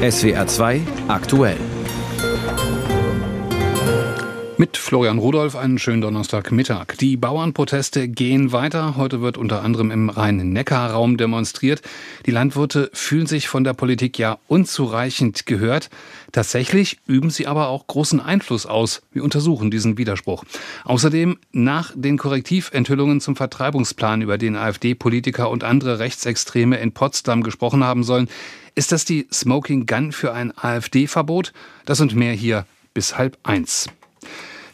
SWR 2 aktuell. Mit Florian Rudolph einen schönen Donnerstagmittag. Die Bauernproteste gehen weiter. Heute wird unter anderem im Rhein-Neckar-Raum demonstriert. Die Landwirte fühlen sich von der Politik ja unzureichend gehört. Tatsächlich üben sie aber auch großen Einfluss aus. Wir untersuchen diesen Widerspruch. Außerdem nach den Korrektiventhüllungen zum Vertreibungsplan, über den AfD-Politiker und andere Rechtsextreme in Potsdam gesprochen haben sollen, ist das die Smoking Gun für ein AfD-Verbot? Das und mehr hier bis halb eins.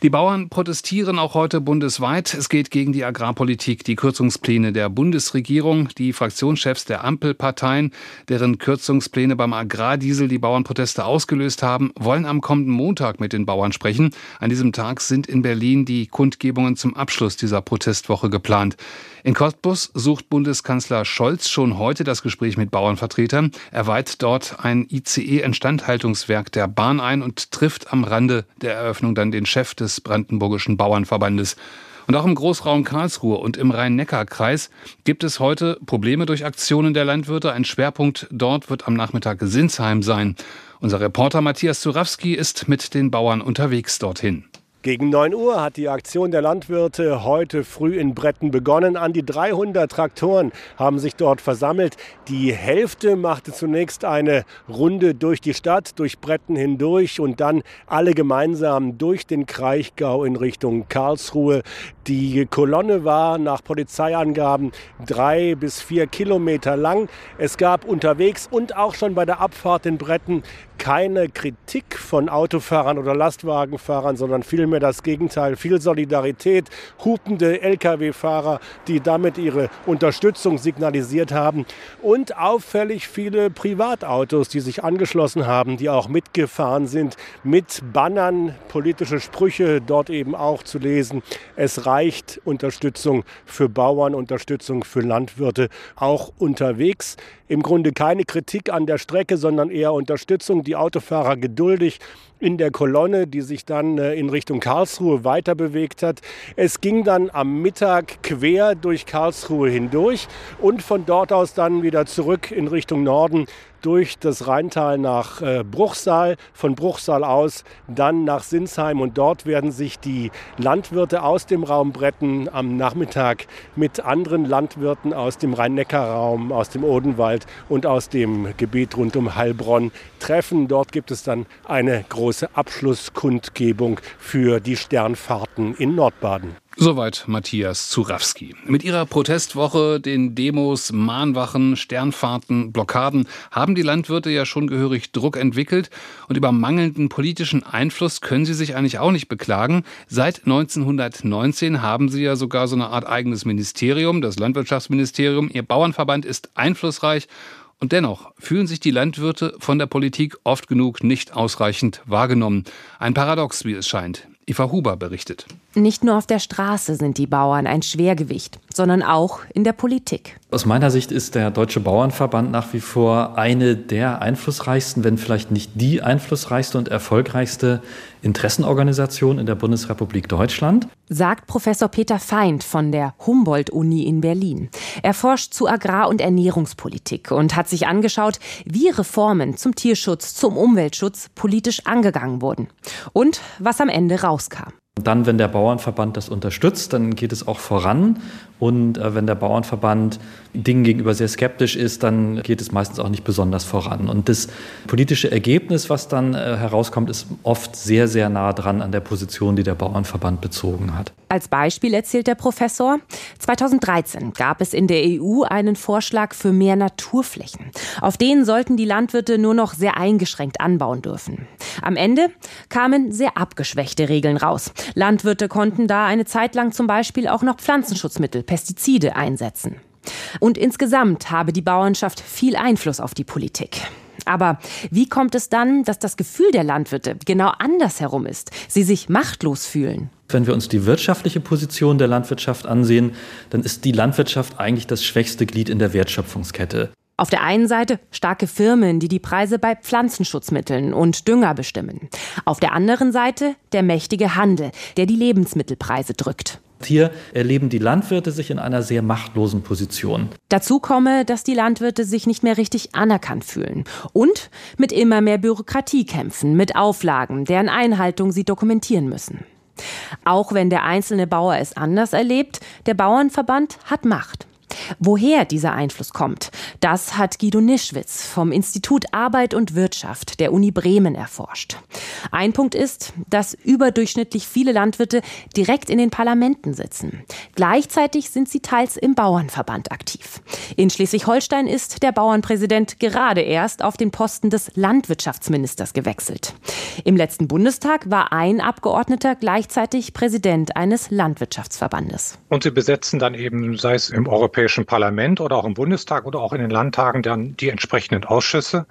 Die Bauern protestieren auch heute bundesweit. Es geht gegen die Agrarpolitik, die Kürzungspläne der Bundesregierung, die Fraktionschefs der Ampelparteien, deren Kürzungspläne beim Agrardiesel die Bauernproteste ausgelöst haben, wollen am kommenden Montag mit den Bauern sprechen. An diesem Tag sind in Berlin die Kundgebungen zum Abschluss dieser Protestwoche geplant. In Cottbus sucht Bundeskanzler Scholz schon heute das Gespräch mit Bauernvertretern. Er weiht dort ein ICE-Instandhaltungswerk der Bahn ein und trifft am Rande der Eröffnung dann den Chef des Brandenburgischen Bauernverbandes. Und auch im Großraum Karlsruhe und im Rhein-Neckar-Kreis gibt es heute Probleme durch Aktionen der Landwirte. Ein Schwerpunkt dort wird am Nachmittag Sinsheim sein. Unser Reporter Matthias Zurawski ist mit den Bauern unterwegs dorthin. Gegen 9 Uhr hat die Aktion der Landwirte heute früh in Bretten begonnen. An die 300 Traktoren haben sich dort versammelt. Die Hälfte machte zunächst eine Runde durch die Stadt, durch Bretten hindurch und dann alle gemeinsam durch den Kraichgau in Richtung Karlsruhe. Die Kolonne war nach Polizeiangaben drei bis vier Kilometer lang. Es gab unterwegs und auch schon bei der Abfahrt in Bretten keine Kritik von Autofahrern oder Lastwagenfahrern, sondern vielmehr das Gegenteil. Viel Solidarität, hupende Lkw-Fahrer, die damit ihre Unterstützung signalisiert haben. Und auffällig viele Privatautos, die sich angeschlossen haben, die auch mitgefahren sind, mit Bannern, politische Sprüche dort eben auch zu lesen. Es reicht Unterstützung für Bauern, Unterstützung für Landwirte auch unterwegs. Im Grunde keine Kritik an der Strecke, sondern eher Unterstützung. Die Autofahrer geduldig in der Kolonne, die sich dann äh, in Richtung Karlsruhe weiter bewegt hat. Es ging dann am Mittag quer durch Karlsruhe hindurch und von dort aus dann wieder zurück in Richtung Norden durch das Rheintal nach äh, Bruchsal, von Bruchsal aus dann nach Sinsheim und dort werden sich die Landwirte aus dem Raum Bretten am Nachmittag mit anderen Landwirten aus dem Rhein-Neckar-Raum, aus dem Odenwald und aus dem Gebiet rund um Heilbronn treffen. Dort gibt es dann eine große Abschlusskundgebung für die Sternfahrten in Nordbaden. Soweit Matthias Zurawski. Mit ihrer Protestwoche, den Demos, Mahnwachen, Sternfahrten, Blockaden haben die Landwirte ja schon gehörig Druck entwickelt und über mangelnden politischen Einfluss können sie sich eigentlich auch nicht beklagen. Seit 1919 haben sie ja sogar so eine Art eigenes Ministerium, das Landwirtschaftsministerium. Ihr Bauernverband ist einflussreich und dennoch fühlen sich die Landwirte von der Politik oft genug nicht ausreichend wahrgenommen. Ein Paradox, wie es scheint. Eva Huber berichtet. Nicht nur auf der Straße sind die Bauern ein Schwergewicht, sondern auch in der Politik. Aus meiner Sicht ist der Deutsche Bauernverband nach wie vor eine der einflussreichsten, wenn vielleicht nicht die einflussreichste und erfolgreichste Interessenorganisation in der Bundesrepublik Deutschland. Sagt Professor Peter Feind von der Humboldt-Uni in Berlin. Er forscht zu Agrar- und Ernährungspolitik und hat sich angeschaut, wie Reformen zum Tierschutz, zum Umweltschutz politisch angegangen wurden und was am Ende rauskam. Dann, wenn der Bauernverband das unterstützt, dann geht es auch voran. Und äh, wenn der Bauernverband Dingen gegenüber sehr skeptisch ist, dann geht es meistens auch nicht besonders voran. Und das politische Ergebnis, was dann äh, herauskommt, ist oft sehr, sehr nah dran an der Position, die der Bauernverband bezogen hat. Als Beispiel erzählt der Professor, 2013 gab es in der EU einen Vorschlag für mehr Naturflächen. Auf denen sollten die Landwirte nur noch sehr eingeschränkt anbauen dürfen. Am Ende kamen sehr abgeschwächte Regeln raus. Landwirte konnten da eine Zeit lang zum Beispiel auch noch Pflanzenschutzmittel, Pestizide einsetzen. Und insgesamt habe die Bauernschaft viel Einfluss auf die Politik. Aber wie kommt es dann, dass das Gefühl der Landwirte genau andersherum ist, sie sich machtlos fühlen? Wenn wir uns die wirtschaftliche Position der Landwirtschaft ansehen, dann ist die Landwirtschaft eigentlich das schwächste Glied in der Wertschöpfungskette. Auf der einen Seite starke Firmen, die die Preise bei Pflanzenschutzmitteln und Dünger bestimmen. Auf der anderen Seite der mächtige Handel, der die Lebensmittelpreise drückt. Hier erleben die Landwirte sich in einer sehr machtlosen Position. Dazu komme, dass die Landwirte sich nicht mehr richtig anerkannt fühlen und mit immer mehr Bürokratie kämpfen, mit Auflagen, deren Einhaltung sie dokumentieren müssen. Auch wenn der einzelne Bauer es anders erlebt, der Bauernverband hat Macht. Woher dieser Einfluss kommt, das hat Guido Nischwitz vom Institut Arbeit und Wirtschaft der Uni Bremen erforscht. Ein Punkt ist, dass überdurchschnittlich viele Landwirte direkt in den Parlamenten sitzen. Gleichzeitig sind sie teils im Bauernverband aktiv. In Schleswig-Holstein ist der Bauernpräsident gerade erst auf den Posten des Landwirtschaftsministers gewechselt. Im letzten Bundestag war ein Abgeordneter gleichzeitig Präsident eines Landwirtschaftsverbandes. Und sie besetzen dann eben, sei es im Europäischen Europäischen Parlament oder auch im Bundestag oder auch in den Landtagen dann die entsprechenden Ausschüsse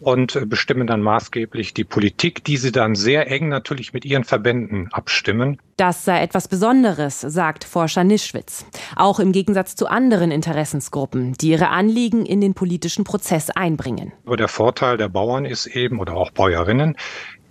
und äh, bestimmen dann maßgeblich die Politik, die sie dann sehr eng natürlich mit ihren Verbänden abstimmen. Das sei etwas Besonderes, sagt Forscher Nischwitz. Auch im Gegensatz zu anderen Interessensgruppen, die ihre Anliegen in den politischen Prozess einbringen. Aber der Vorteil der Bauern ist eben, oder auch Bäuerinnen,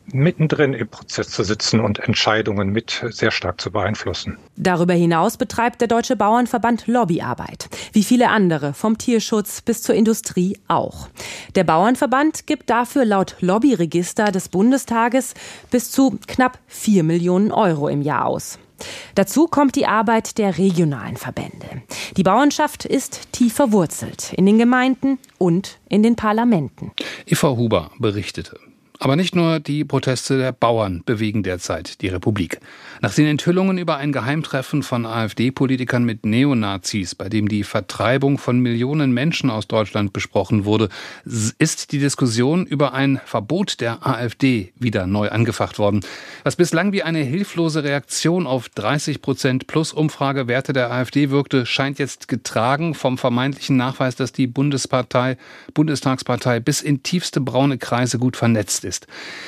mittendrin im Prozess zu sitzen und Entscheidungen mit sehr stark zu beeinflussen. Darüber hinaus betreibt der Deutsche Bauernverband Lobbyarbeit, wie viele andere, vom Tierschutz bis zur Industrie auch. Der Bauernverband gibt dafür laut Lobbyregister des Bundestages bis zu knapp 4 Millionen Euro im Jahr aus. Dazu kommt die Arbeit der regionalen Verbände. Die Bauernschaft ist tief verwurzelt in den Gemeinden und in den Parlamenten. Eva Huber berichtete. Aber nicht nur die Proteste der Bauern bewegen derzeit die Republik. Nach den Enthüllungen über ein Geheimtreffen von AfD-Politikern mit Neonazis, bei dem die Vertreibung von Millionen Menschen aus Deutschland besprochen wurde, ist die Diskussion über ein Verbot der AfD wieder neu angefacht worden. Was bislang wie eine hilflose Reaktion auf 30 Prozent plus Umfragewerte der AfD wirkte, scheint jetzt getragen vom vermeintlichen Nachweis, dass die Bundespartei, Bundestagspartei bis in tiefste braune Kreise gut vernetzt ist.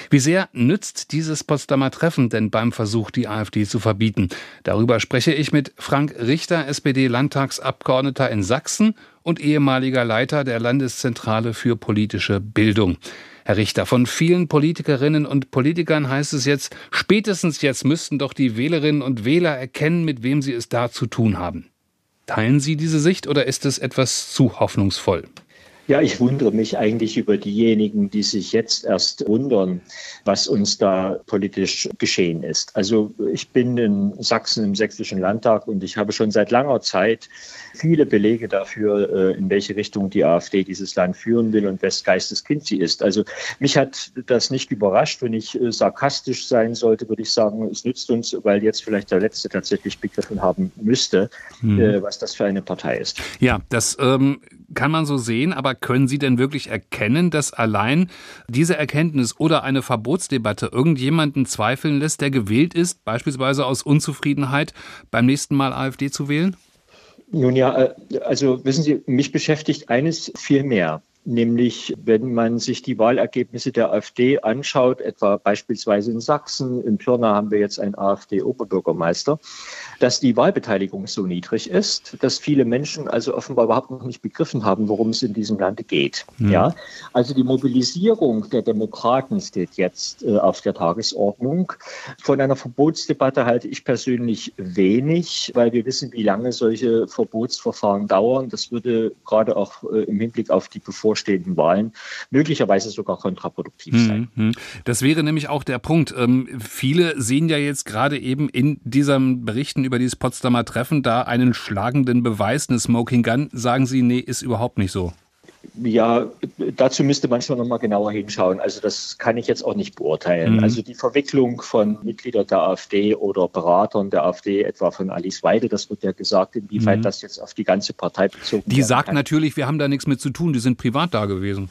Wie sehr nützt dieses Potsdamer Treffen denn beim Versuch, die AfD AfD zu verbieten. Darüber spreche ich mit Frank Richter, SPD-Landtagsabgeordneter in Sachsen und ehemaliger Leiter der Landeszentrale für politische Bildung. Herr Richter, von vielen Politikerinnen und Politikern heißt es jetzt, spätestens jetzt müssten doch die Wählerinnen und Wähler erkennen, mit wem sie es da zu tun haben. Teilen Sie diese Sicht oder ist es etwas zu hoffnungsvoll? Ja, ich wundere mich eigentlich über diejenigen, die sich jetzt erst wundern, was uns da politisch geschehen ist. Also ich bin in Sachsen im Sächsischen Landtag und ich habe schon seit langer Zeit viele Belege dafür, äh, in welche Richtung die AfD dieses Land führen will und wes Geistes Kind sie ist. Also mich hat das nicht überrascht. Wenn ich äh, sarkastisch sein sollte, würde ich sagen, es nützt uns, weil jetzt vielleicht der Letzte tatsächlich begriffen haben müsste, mhm. was das für eine Partei ist. Ja, das ähm, kann man so sehen, aber können Sie denn wirklich erkennen, dass allein diese Erkenntnis oder eine Verbotsdebatte irgendjemanden zweifeln lässt, der gewählt ist, beispielsweise aus Unzufriedenheit, beim nächsten Mal AfD zu wählen? Nun ja, äh, also wissen Sie, mich beschäftigt eines viel mehr nämlich wenn man sich die Wahlergebnisse der AfD anschaut, etwa beispielsweise in Sachsen, in Pirna haben wir jetzt einen AfD-Oberbürgermeister, dass die Wahlbeteiligung so niedrig ist, dass viele Menschen also offenbar überhaupt noch nicht begriffen haben, worum es in diesem Lande geht. Mhm. Ja, also die Mobilisierung der Demokraten steht jetzt äh, auf der Tagesordnung. Von einer Verbotsdebatte halte ich persönlich wenig, weil wir wissen, wie lange solche Verbotsverfahren dauern. Das würde gerade auch äh, im Hinblick auf die Bevor bevorstehenden Wahlen möglicherweise sogar kontraproduktiv sein. Mhm. Das wäre nämlich auch der Punkt. Ähm, viele sehen ja jetzt gerade eben in diesen Berichten über dieses Potsdamer Treffen da einen schlagenden Beweis, eine Smoking Gun. Sagen Sie, nee, ist überhaupt nicht so. Ja, dazu müsste man schon nochmal genauer hinschauen. Also das kann ich jetzt auch nicht beurteilen. Mhm. Also die Verwicklung von Mitgliedern der AfD oder Beratern der AfD, etwa von Alice Weide, das wird ja gesagt, inwieweit mhm. das jetzt auf die ganze Partei bezogen Die sagt kann. natürlich, wir haben da nichts mit zu tun, die sind privat da gewesen.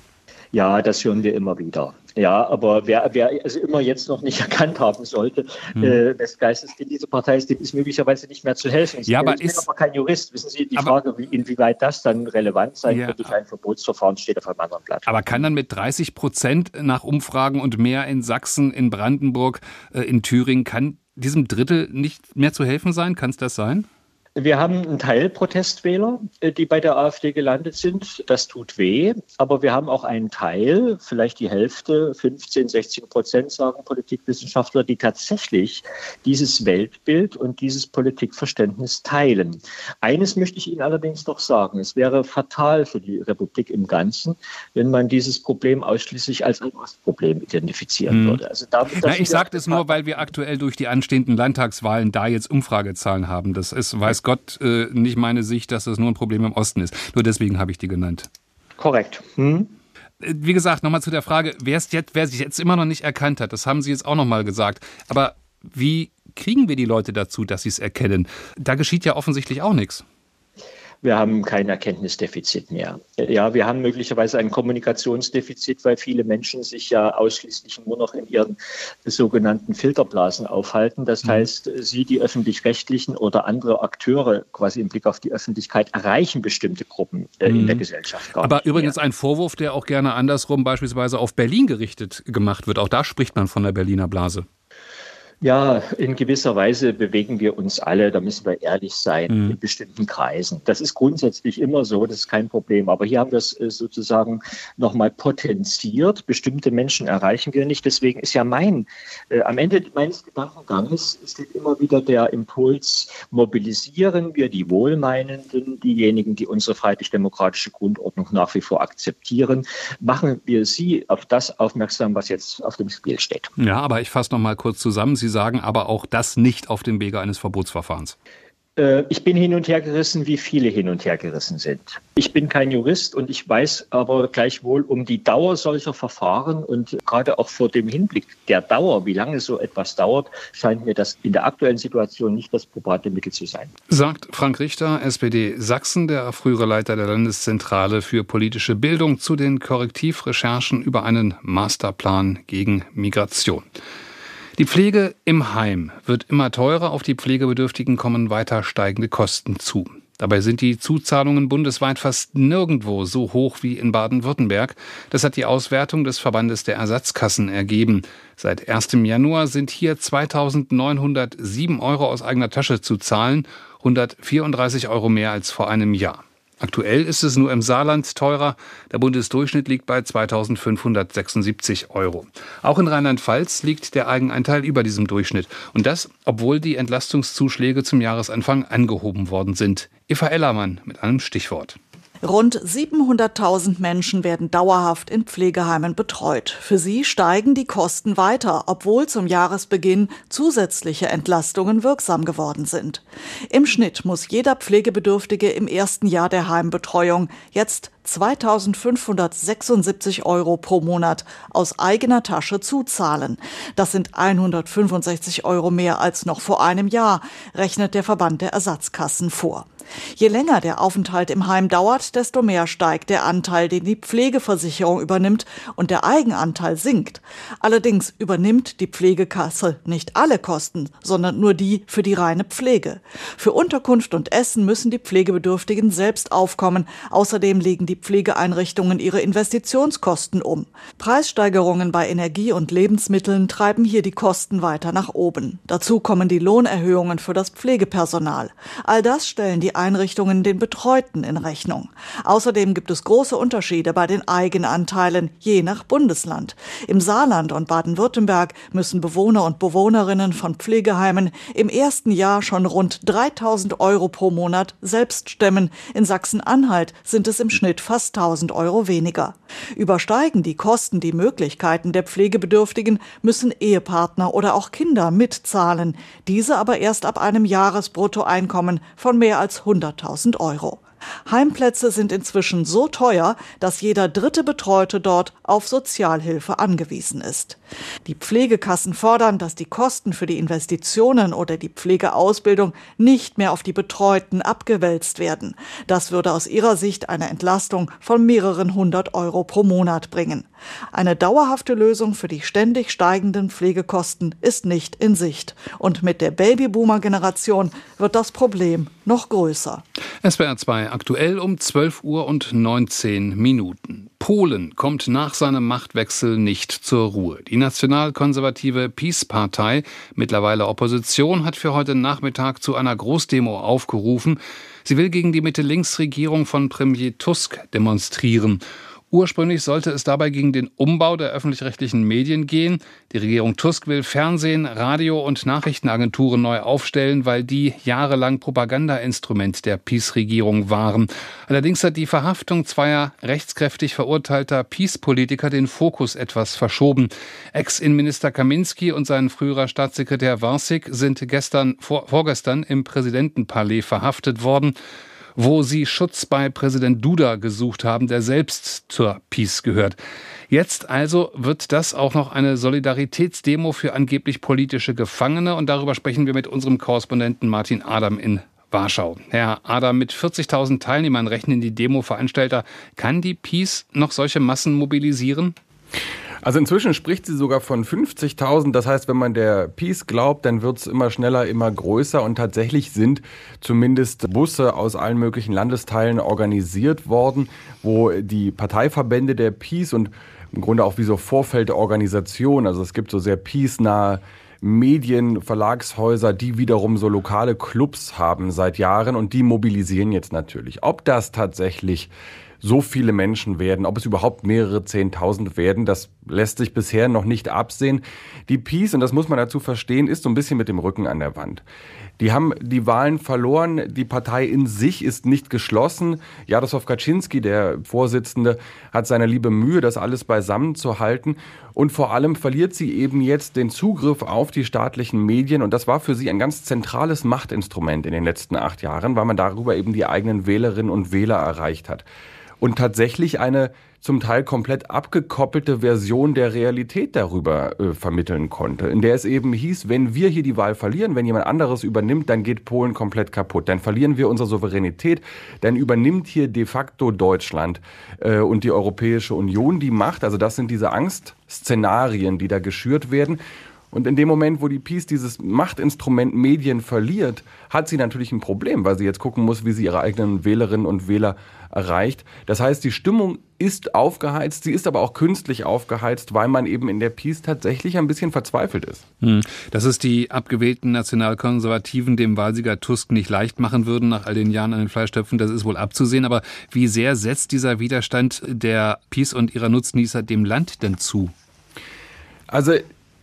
Ja, das hören wir immer wieder. Ja, aber wer, wer also immer jetzt noch nicht erkannt haben sollte, hm. äh, des Geistes in dieser Partei ist, dem ist möglicherweise nicht mehr zu helfen. Ich, ja, aber ich ist, bin aber kein Jurist. Wissen Sie, die Frage, wie, inwieweit das dann relevant sein ja, wird durch ein Verbotsverfahren, steht auf einem anderen Blatt. Aber kann dann mit 30 Prozent nach Umfragen und mehr in Sachsen, in Brandenburg, äh, in Thüringen, kann diesem Drittel nicht mehr zu helfen sein? Kann es das sein? Wir haben einen Teil Protestwähler, äh, die bei der AfD gelandet sind. Das tut weh. Aber wir haben auch einen Teil, vielleicht die Hälfte, 15, 16 Prozent, sagen Politikwissenschaftler, die tatsächlich dieses Weltbild und dieses Politikverständnis teilen. Eines möchte ich Ihnen allerdings noch sagen. Es wäre fatal für die Republik im Ganzen, wenn man dieses Problem ausschließlich als ein Ostproblem identifizieren hm. würde. Also damit, Na, ich sage das nur, weil wir aktuell durch die anstehenden Landtagswahlen da jetzt Umfragezahlen haben. Das ist, weiß Gott äh, nicht meine Sicht, dass das nur ein Problem im Osten ist. Nur deswegen habe ich die genannt. Korrekt. Hm? Äh, wie gesagt, nochmal zu der Frage, wer es jetzt, wer sich jetzt immer noch nicht erkannt hat, das haben Sie jetzt auch nochmal gesagt. Aber wie kriegen wir die Leute dazu, dass sie es erkennen? Da geschieht ja offensichtlich auch nichts wir haben kein Erkenntnisdefizit mehr. Ja, wir haben möglicherweise ein Kommunikationsdefizit, weil viele Menschen sich ja ausschließlich nur noch in ihren sogenannten Filterblasen aufhalten. Das mhm. heißt, sie, die öffentlich-rechtlichen oder andere Akteure quasi im Blick auf die Öffentlichkeit erreichen bestimmte Gruppen äh, in der mhm. Gesellschaft. Gar Aber übrigens mehr. ein Vorwurf, der auch gerne andersrum beispielsweise auf Berlin gerichtet gemacht wird. Auch da spricht man von der Berliner Blase. Ja, in gewisser Weise bewegen wir uns alle, da müssen wir ehrlich sein, mhm. in bestimmten Kreisen. Das ist grundsätzlich immer so, das ist kein Problem. Aber hier haben wir es äh, sozusagen nochmal potenziert. Bestimmte Menschen erreichen wir nicht. Deswegen ist ja mein, äh, am Ende meines Gedankenganges steht immer wieder der Impuls, mobilisieren wir die Wohlmeinenden, diejenigen, die unsere freiheitlich-demokratische Grundordnung nach wie vor akzeptieren, machen wir sie auf das aufmerksam, was jetzt auf dem Spiel steht. Ja, aber ich fasse nochmal kurz zusammen. Sie sagen aber auch das nicht auf dem Wege eines Verbotsverfahrens. Äh, ich bin hin und her gerissen, wie viele hin und her gerissen sind. Ich bin kein Jurist und ich weiß aber gleichwohl um die Dauer solcher Verfahren und gerade auch vor dem Hinblick der Dauer, wie lange so etwas dauert, scheint mir das in der aktuellen Situation nicht das probate Mittel zu sein. Sagt Frank Richter, SPD Sachsen, der frühere Leiter der Landeszentrale für politische Bildung, zu den Korrektivrecherchen über einen Masterplan gegen Migration. Die Pflege im Heim wird immer teurer, auf die Pflegebedürftigen kommen weiter steigende Kosten zu. Dabei sind die Zuzahlungen bundesweit fast nirgendwo so hoch wie in Baden-Württemberg. Das hat die Auswertung des Verbandes der Ersatzkassen ergeben. Seit 1. Januar sind hier 2.907 Euro aus eigener Tasche zu zahlen, 134 Euro mehr als vor einem Jahr. Aktuell ist es nur im Saarland teurer. Der Bundesdurchschnitt liegt bei 2576 Euro. Auch in Rheinland-Pfalz liegt der Eigenanteil über diesem Durchschnitt. Und das, obwohl die Entlastungszuschläge zum Jahresanfang angehoben worden sind. Eva Ellermann mit einem Stichwort. Rund 700.000 Menschen werden dauerhaft in Pflegeheimen betreut. Für sie steigen die Kosten weiter, obwohl zum Jahresbeginn zusätzliche Entlastungen wirksam geworden sind. Im Schnitt muss jeder Pflegebedürftige im ersten Jahr der Heimbetreuung jetzt 2576 Euro pro Monat aus eigener Tasche zuzahlen. Das sind 165 Euro mehr als noch vor einem Jahr, rechnet der Verband der Ersatzkassen vor. Je länger der Aufenthalt im Heim dauert, desto mehr steigt der Anteil, den die Pflegeversicherung übernimmt und der Eigenanteil sinkt. Allerdings übernimmt die Pflegekasse nicht alle Kosten, sondern nur die für die reine Pflege. Für Unterkunft und Essen müssen die Pflegebedürftigen selbst aufkommen. Außerdem legen die Pflegeeinrichtungen ihre Investitionskosten um. Preissteigerungen bei Energie und Lebensmitteln treiben hier die Kosten weiter nach oben. Dazu kommen die Lohnerhöhungen für das Pflegepersonal. All das stellen die Einrichtungen den Betreuten in Rechnung. Außerdem gibt es große Unterschiede bei den Eigenanteilen je nach Bundesland. Im Saarland und Baden-Württemberg müssen Bewohner und Bewohnerinnen von Pflegeheimen im ersten Jahr schon rund 3000 Euro pro Monat selbst stemmen. In Sachsen-Anhalt sind es im Schnitt fast 1000 Euro weniger. Übersteigen die Kosten die Möglichkeiten der Pflegebedürftigen, müssen Ehepartner oder auch Kinder mitzahlen. Diese aber erst ab einem Jahresbruttoeinkommen von mehr als 100.000 Euro. Heimplätze sind inzwischen so teuer, dass jeder dritte Betreute dort auf Sozialhilfe angewiesen ist. Die Pflegekassen fordern, dass die Kosten für die Investitionen oder die Pflegeausbildung nicht mehr auf die Betreuten abgewälzt werden. Das würde aus ihrer Sicht eine Entlastung von mehreren hundert Euro pro Monat bringen. Eine dauerhafte Lösung für die ständig steigenden Pflegekosten ist nicht in Sicht. Und mit der Babyboomer-Generation wird das Problem noch größer. SWR 2 aktuell um 12 Uhr und 19 Minuten. Polen kommt nach seinem Machtwechsel nicht zur Ruhe. Die nationalkonservative Peace-Partei, mittlerweile Opposition, hat für heute Nachmittag zu einer Großdemo aufgerufen. Sie will gegen die Mitte-Links-Regierung von Premier Tusk demonstrieren. Ursprünglich sollte es dabei gegen den Umbau der öffentlich-rechtlichen Medien gehen. Die Regierung Tusk will Fernsehen, Radio und Nachrichtenagenturen neu aufstellen, weil die jahrelang Propagandainstrument der Peace-Regierung waren. Allerdings hat die Verhaftung zweier rechtskräftig verurteilter Peace-Politiker den Fokus etwas verschoben. Ex-Innenminister Kaminski und sein früherer Staatssekretär Warsik sind gestern, vor, vorgestern im Präsidentenpalais verhaftet worden wo sie Schutz bei Präsident Duda gesucht haben, der selbst zur Peace gehört. Jetzt also wird das auch noch eine Solidaritätsdemo für angeblich politische Gefangene und darüber sprechen wir mit unserem Korrespondenten Martin Adam in Warschau. Herr Adam, mit 40.000 Teilnehmern rechnen die Demo-Veranstalter. Kann die Peace noch solche Massen mobilisieren? Also inzwischen spricht sie sogar von 50.000. Das heißt, wenn man der Peace glaubt, dann wird es immer schneller, immer größer. Und tatsächlich sind zumindest Busse aus allen möglichen Landesteilen organisiert worden, wo die Parteiverbände der Peace und im Grunde auch wie so Vorfeldorganisationen, also es gibt so sehr peace-nahe Medien, Verlagshäuser, die wiederum so lokale Clubs haben seit Jahren und die mobilisieren jetzt natürlich. Ob das tatsächlich so viele Menschen werden. Ob es überhaupt mehrere Zehntausend werden, das lässt sich bisher noch nicht absehen. Die Peace, und das muss man dazu verstehen, ist so ein bisschen mit dem Rücken an der Wand. Die haben die Wahlen verloren. Die Partei in sich ist nicht geschlossen. Jaroslaw Kaczynski, der Vorsitzende, hat seine liebe Mühe, das alles beisammen zu halten. Und vor allem verliert sie eben jetzt den Zugriff auf die staatlichen Medien. Und das war für sie ein ganz zentrales Machtinstrument in den letzten acht Jahren, weil man darüber eben die eigenen Wählerinnen und Wähler erreicht hat und tatsächlich eine zum Teil komplett abgekoppelte Version der Realität darüber äh, vermitteln konnte, in der es eben hieß, wenn wir hier die Wahl verlieren, wenn jemand anderes übernimmt, dann geht Polen komplett kaputt, dann verlieren wir unsere Souveränität, dann übernimmt hier de facto Deutschland äh, und die Europäische Union die Macht. Also das sind diese Angstszenarien, die da geschürt werden. Und in dem Moment, wo die Peace dieses Machtinstrument Medien verliert, hat sie natürlich ein Problem, weil sie jetzt gucken muss, wie sie ihre eigenen Wählerinnen und Wähler erreicht. Das heißt, die Stimmung ist aufgeheizt, sie ist aber auch künstlich aufgeheizt, weil man eben in der Peace tatsächlich ein bisschen verzweifelt ist. Hm. Dass es die abgewählten Nationalkonservativen dem Wahlsieger Tusk nicht leicht machen würden nach all den Jahren an den Fleischtöpfen, das ist wohl abzusehen. Aber wie sehr setzt dieser Widerstand der Peace und ihrer Nutznießer dem Land denn zu? Also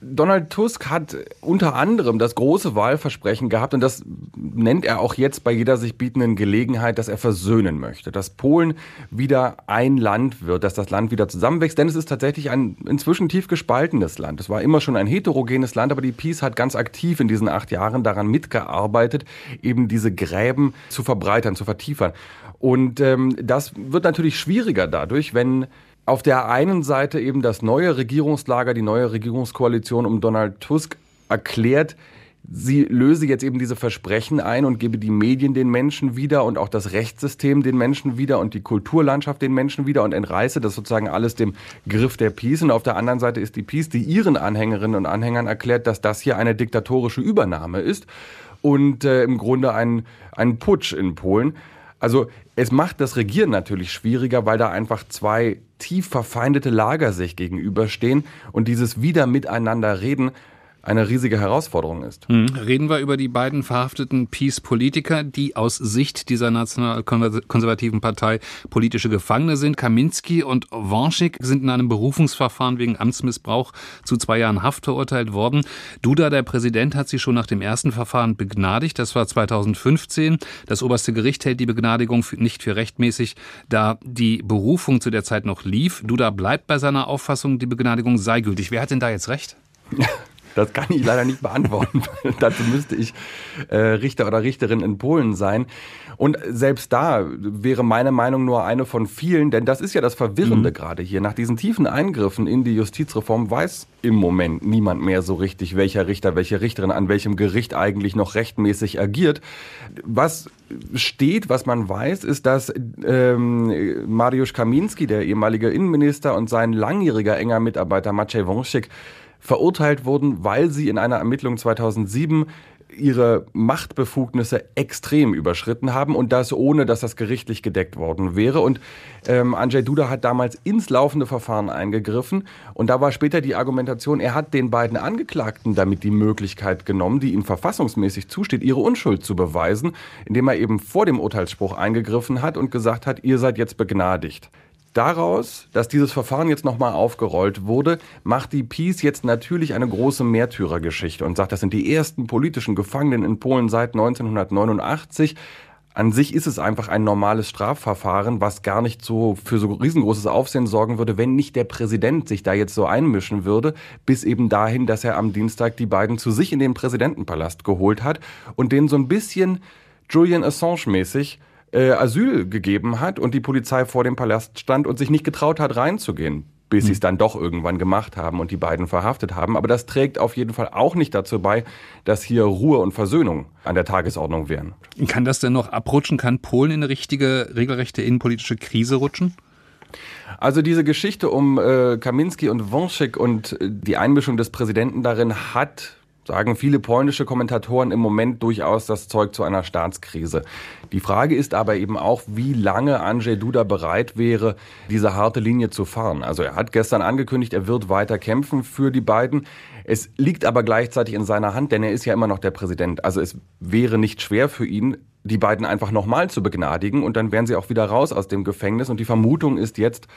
Donald Tusk hat unter anderem das große Wahlversprechen gehabt und das nennt er auch jetzt bei jeder sich bietenden Gelegenheit, dass er versöhnen möchte, dass Polen wieder ein Land wird, dass das Land wieder zusammenwächst, denn es ist tatsächlich ein inzwischen tief gespaltenes Land. Es war immer schon ein heterogenes Land, aber die Peace hat ganz aktiv in diesen acht Jahren daran mitgearbeitet, eben diese Gräben zu verbreitern, zu vertiefern. Und ähm, das wird natürlich schwieriger dadurch, wenn auf der einen Seite eben das neue Regierungslager, die neue Regierungskoalition um Donald Tusk erklärt, sie löse jetzt eben diese Versprechen ein und gebe die Medien den Menschen wieder und auch das Rechtssystem den Menschen wieder und die Kulturlandschaft den Menschen wieder und entreiße das sozusagen alles dem Griff der Peace. Und auf der anderen Seite ist die Peace, die ihren Anhängerinnen und Anhängern erklärt, dass das hier eine diktatorische Übernahme ist und äh, im Grunde ein, ein Putsch in Polen. Also es macht das Regieren natürlich schwieriger, weil da einfach zwei tief verfeindete Lager sich gegenüberstehen und dieses wieder miteinander reden eine riesige Herausforderung ist. Hm. Reden wir über die beiden verhafteten Peace-Politiker, die aus Sicht dieser nationalkonservativen Partei politische Gefangene sind. Kaminski und Wanschik sind in einem Berufungsverfahren wegen Amtsmissbrauch zu zwei Jahren Haft verurteilt worden. Duda, der Präsident, hat sie schon nach dem ersten Verfahren begnadigt. Das war 2015. Das oberste Gericht hält die Begnadigung nicht für rechtmäßig, da die Berufung zu der Zeit noch lief. Duda bleibt bei seiner Auffassung, die Begnadigung sei gültig. Wer hat denn da jetzt recht? Das kann ich leider nicht beantworten. Dazu müsste ich äh, Richter oder Richterin in Polen sein. Und selbst da wäre meine Meinung nur eine von vielen, denn das ist ja das Verwirrende mhm. gerade hier. Nach diesen tiefen Eingriffen in die Justizreform weiß im Moment niemand mehr so richtig, welcher Richter, welche Richterin an welchem Gericht eigentlich noch rechtmäßig agiert. Was steht, was man weiß, ist, dass ähm, Mariusz Kaminski, der ehemalige Innenminister und sein langjähriger enger Mitarbeiter Maciej Wąsik verurteilt wurden, weil sie in einer Ermittlung 2007 ihre Machtbefugnisse extrem überschritten haben und das ohne, dass das gerichtlich gedeckt worden wäre. Und ähm, Andrzej Duda hat damals ins laufende Verfahren eingegriffen und da war später die Argumentation, er hat den beiden Angeklagten damit die Möglichkeit genommen, die ihnen verfassungsmäßig zusteht, ihre Unschuld zu beweisen, indem er eben vor dem Urteilsspruch eingegriffen hat und gesagt hat, ihr seid jetzt begnadigt. Daraus, dass dieses Verfahren jetzt nochmal aufgerollt wurde, macht die Peace jetzt natürlich eine große Märtyrergeschichte und sagt, das sind die ersten politischen Gefangenen in Polen seit 1989. An sich ist es einfach ein normales Strafverfahren, was gar nicht so für so riesengroßes Aufsehen sorgen würde, wenn nicht der Präsident sich da jetzt so einmischen würde, bis eben dahin, dass er am Dienstag die beiden zu sich in den Präsidentenpalast geholt hat und den so ein bisschen Julian Assange mäßig äh, Asyl gegeben hat und die Polizei vor dem Palast stand und sich nicht getraut hat, reinzugehen bis sie es hm. dann doch irgendwann gemacht haben und die beiden verhaftet haben. Aber das trägt auf jeden Fall auch nicht dazu bei, dass hier Ruhe und Versöhnung an der Tagesordnung wären. Kann das denn noch abrutschen? Kann Polen in eine richtige, regelrechte innenpolitische Krise rutschen? Also diese Geschichte um äh, Kaminski und Wąsik und äh, die Einmischung des Präsidenten darin hat sagen viele polnische Kommentatoren im Moment durchaus das Zeug zu einer Staatskrise. Die Frage ist aber eben auch, wie lange Andrzej Duda bereit wäre, diese harte Linie zu fahren. Also er hat gestern angekündigt, er wird weiter kämpfen für die beiden. Es liegt aber gleichzeitig in seiner Hand, denn er ist ja immer noch der Präsident. Also es wäre nicht schwer für ihn, die beiden einfach nochmal zu begnadigen und dann wären sie auch wieder raus aus dem Gefängnis. Und die Vermutung ist jetzt,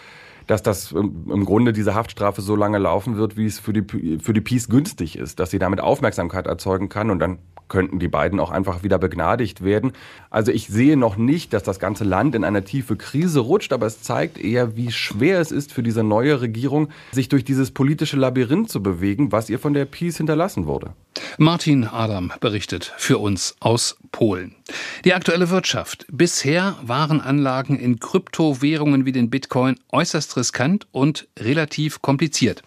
dass das im Grunde diese Haftstrafe so lange laufen wird, wie es für die, für die Peace günstig ist, dass sie damit Aufmerksamkeit erzeugen kann und dann könnten die beiden auch einfach wieder begnadigt werden. Also ich sehe noch nicht, dass das ganze Land in eine tiefe Krise rutscht, aber es zeigt eher, wie schwer es ist für diese neue Regierung, sich durch dieses politische Labyrinth zu bewegen, was ihr von der Peace hinterlassen wurde. Martin Adam berichtet für uns aus Polen. Die aktuelle Wirtschaft. Bisher waren Anlagen in Kryptowährungen wie den Bitcoin äußerst riskant und relativ kompliziert.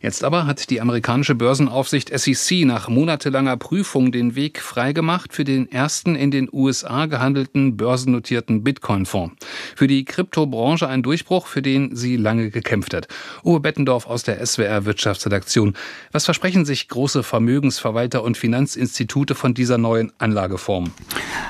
Jetzt aber hat die amerikanische Börsenaufsicht SEC nach monatelanger Prüfung den Weg freigemacht für den ersten in den USA gehandelten börsennotierten Bitcoin-Fonds. Für die Kryptobranche ein Durchbruch, für den sie lange gekämpft hat. Uwe Bettendorf aus der SWR Wirtschaftsredaktion. Was versprechen sich große Vermögensverwalter und Finanzinstitute von dieser neuen Anlageform?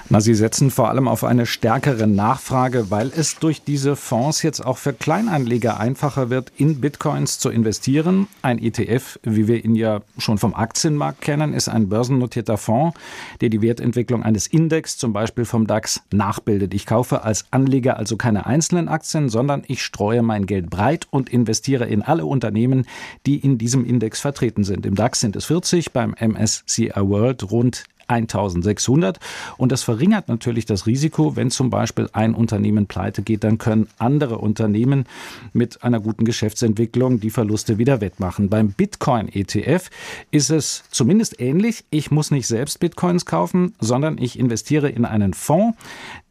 Na, sie setzen vor allem auf eine stärkere Nachfrage, weil es durch diese Fonds jetzt auch für Kleinanleger einfacher wird, in Bitcoins zu investieren ein ETF, wie wir ihn ja schon vom Aktienmarkt kennen, ist ein börsennotierter Fonds, der die Wertentwicklung eines Index, zum Beispiel vom DAX, nachbildet. Ich kaufe als Anleger also keine einzelnen Aktien, sondern ich streue mein Geld breit und investiere in alle Unternehmen, die in diesem Index vertreten sind. Im DAX sind es 40, beim MSCI World rund 1600. Und das verringert natürlich das Risiko, wenn zum Beispiel ein Unternehmen pleite geht, dann können andere Unternehmen mit einer guten Geschäftsentwicklung die Verluste wieder wettmachen. Beim Bitcoin-ETF ist es zumindest ähnlich. Ich muss nicht selbst Bitcoins kaufen, sondern ich investiere in einen Fonds,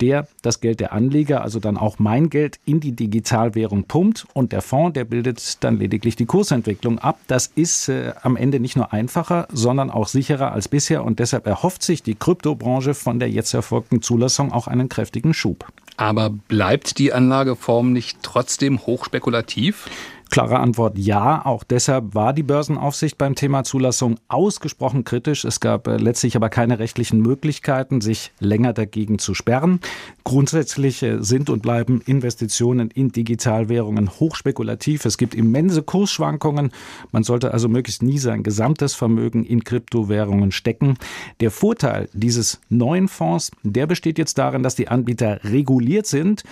der das Geld der Anleger, also dann auch mein Geld, in die Digitalwährung pumpt. Und der Fonds, der bildet dann lediglich die Kursentwicklung ab. Das ist äh, am Ende nicht nur einfacher, sondern auch sicherer als bisher. Und deshalb erhofft erhofft sich die Kryptobranche von der jetzt erfolgten Zulassung auch einen kräftigen Schub. Aber bleibt die Anlageform nicht trotzdem hochspekulativ? Klare Antwort ja. Auch deshalb war die Börsenaufsicht beim Thema Zulassung ausgesprochen kritisch. Es gab äh, letztlich aber keine rechtlichen Möglichkeiten, sich länger dagegen zu sperren. Grundsätzlich äh, sind und bleiben Investitionen in Digitalwährungen hochspekulativ. Es gibt immense Kursschwankungen. Man sollte also möglichst nie sein gesamtes Vermögen in Kryptowährungen stecken. Der Vorteil dieses neuen Fonds, der besteht jetzt darin, dass die Anbieter reguliert sind.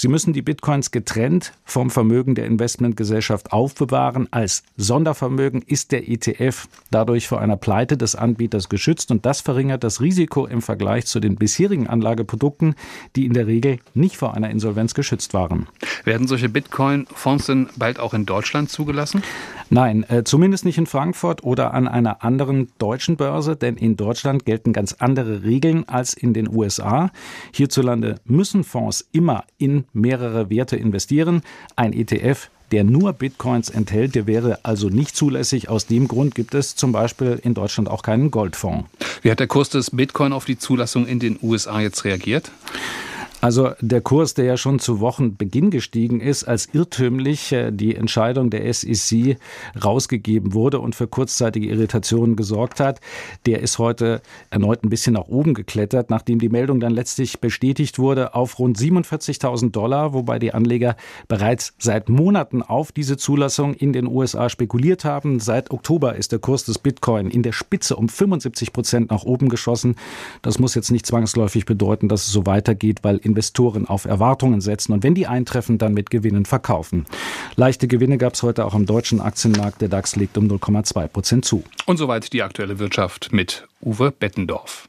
Sie müssen die Bitcoins getrennt vom Vermögen der Investmentgesellschaft aufbewahren. Als Sondervermögen ist der ETF dadurch vor einer Pleite des Anbieters geschützt und das verringert das Risiko im Vergleich zu den bisherigen Anlageprodukten, die in der Regel nicht vor einer Insolvenz geschützt waren. Werden solche Bitcoin-Fonds denn bald auch in Deutschland zugelassen? Nein, äh, zumindest nicht in Frankfurt oder an einer anderen deutschen Börse, denn in Deutschland gelten ganz andere Regeln als in den USA. Hierzulande müssen Fonds immer in mehrere Werte investieren. Ein ETF der nur Bitcoins enthält, der wäre also nicht zulässig. Aus dem Grund gibt es zum Beispiel in Deutschland auch keinen Goldfonds. Wie hat der Kurs des Bitcoin auf die Zulassung in den USA jetzt reagiert? Also der Kurs, der ja schon zu Wochenbeginn gestiegen ist, als irrtümlich äh, die Entscheidung der SEC rausgegeben wurde und für kurzzeitige Irritationen gesorgt hat, der ist heute erneut ein bisschen nach oben geklettert, nachdem die Meldung dann letztlich bestätigt wurde auf rund 47.000 Dollar, wobei die Anleger bereits seit Monaten auf diese Zulassung in den USA spekuliert haben. Seit Oktober ist der Kurs des Bitcoin in der Spitze um 75 Prozent nach oben geschossen. Das muss jetzt nicht zwangsläufig bedeuten, dass es so weitergeht, weil Investoren auf Erwartungen setzen und wenn die eintreffen, dann mit Gewinnen verkaufen. Leichte Gewinne gab es heute auch am deutschen Aktienmarkt. Der DAX legt um 0,2 Prozent zu. Und soweit die aktuelle Wirtschaft mit Uwe Bettendorf.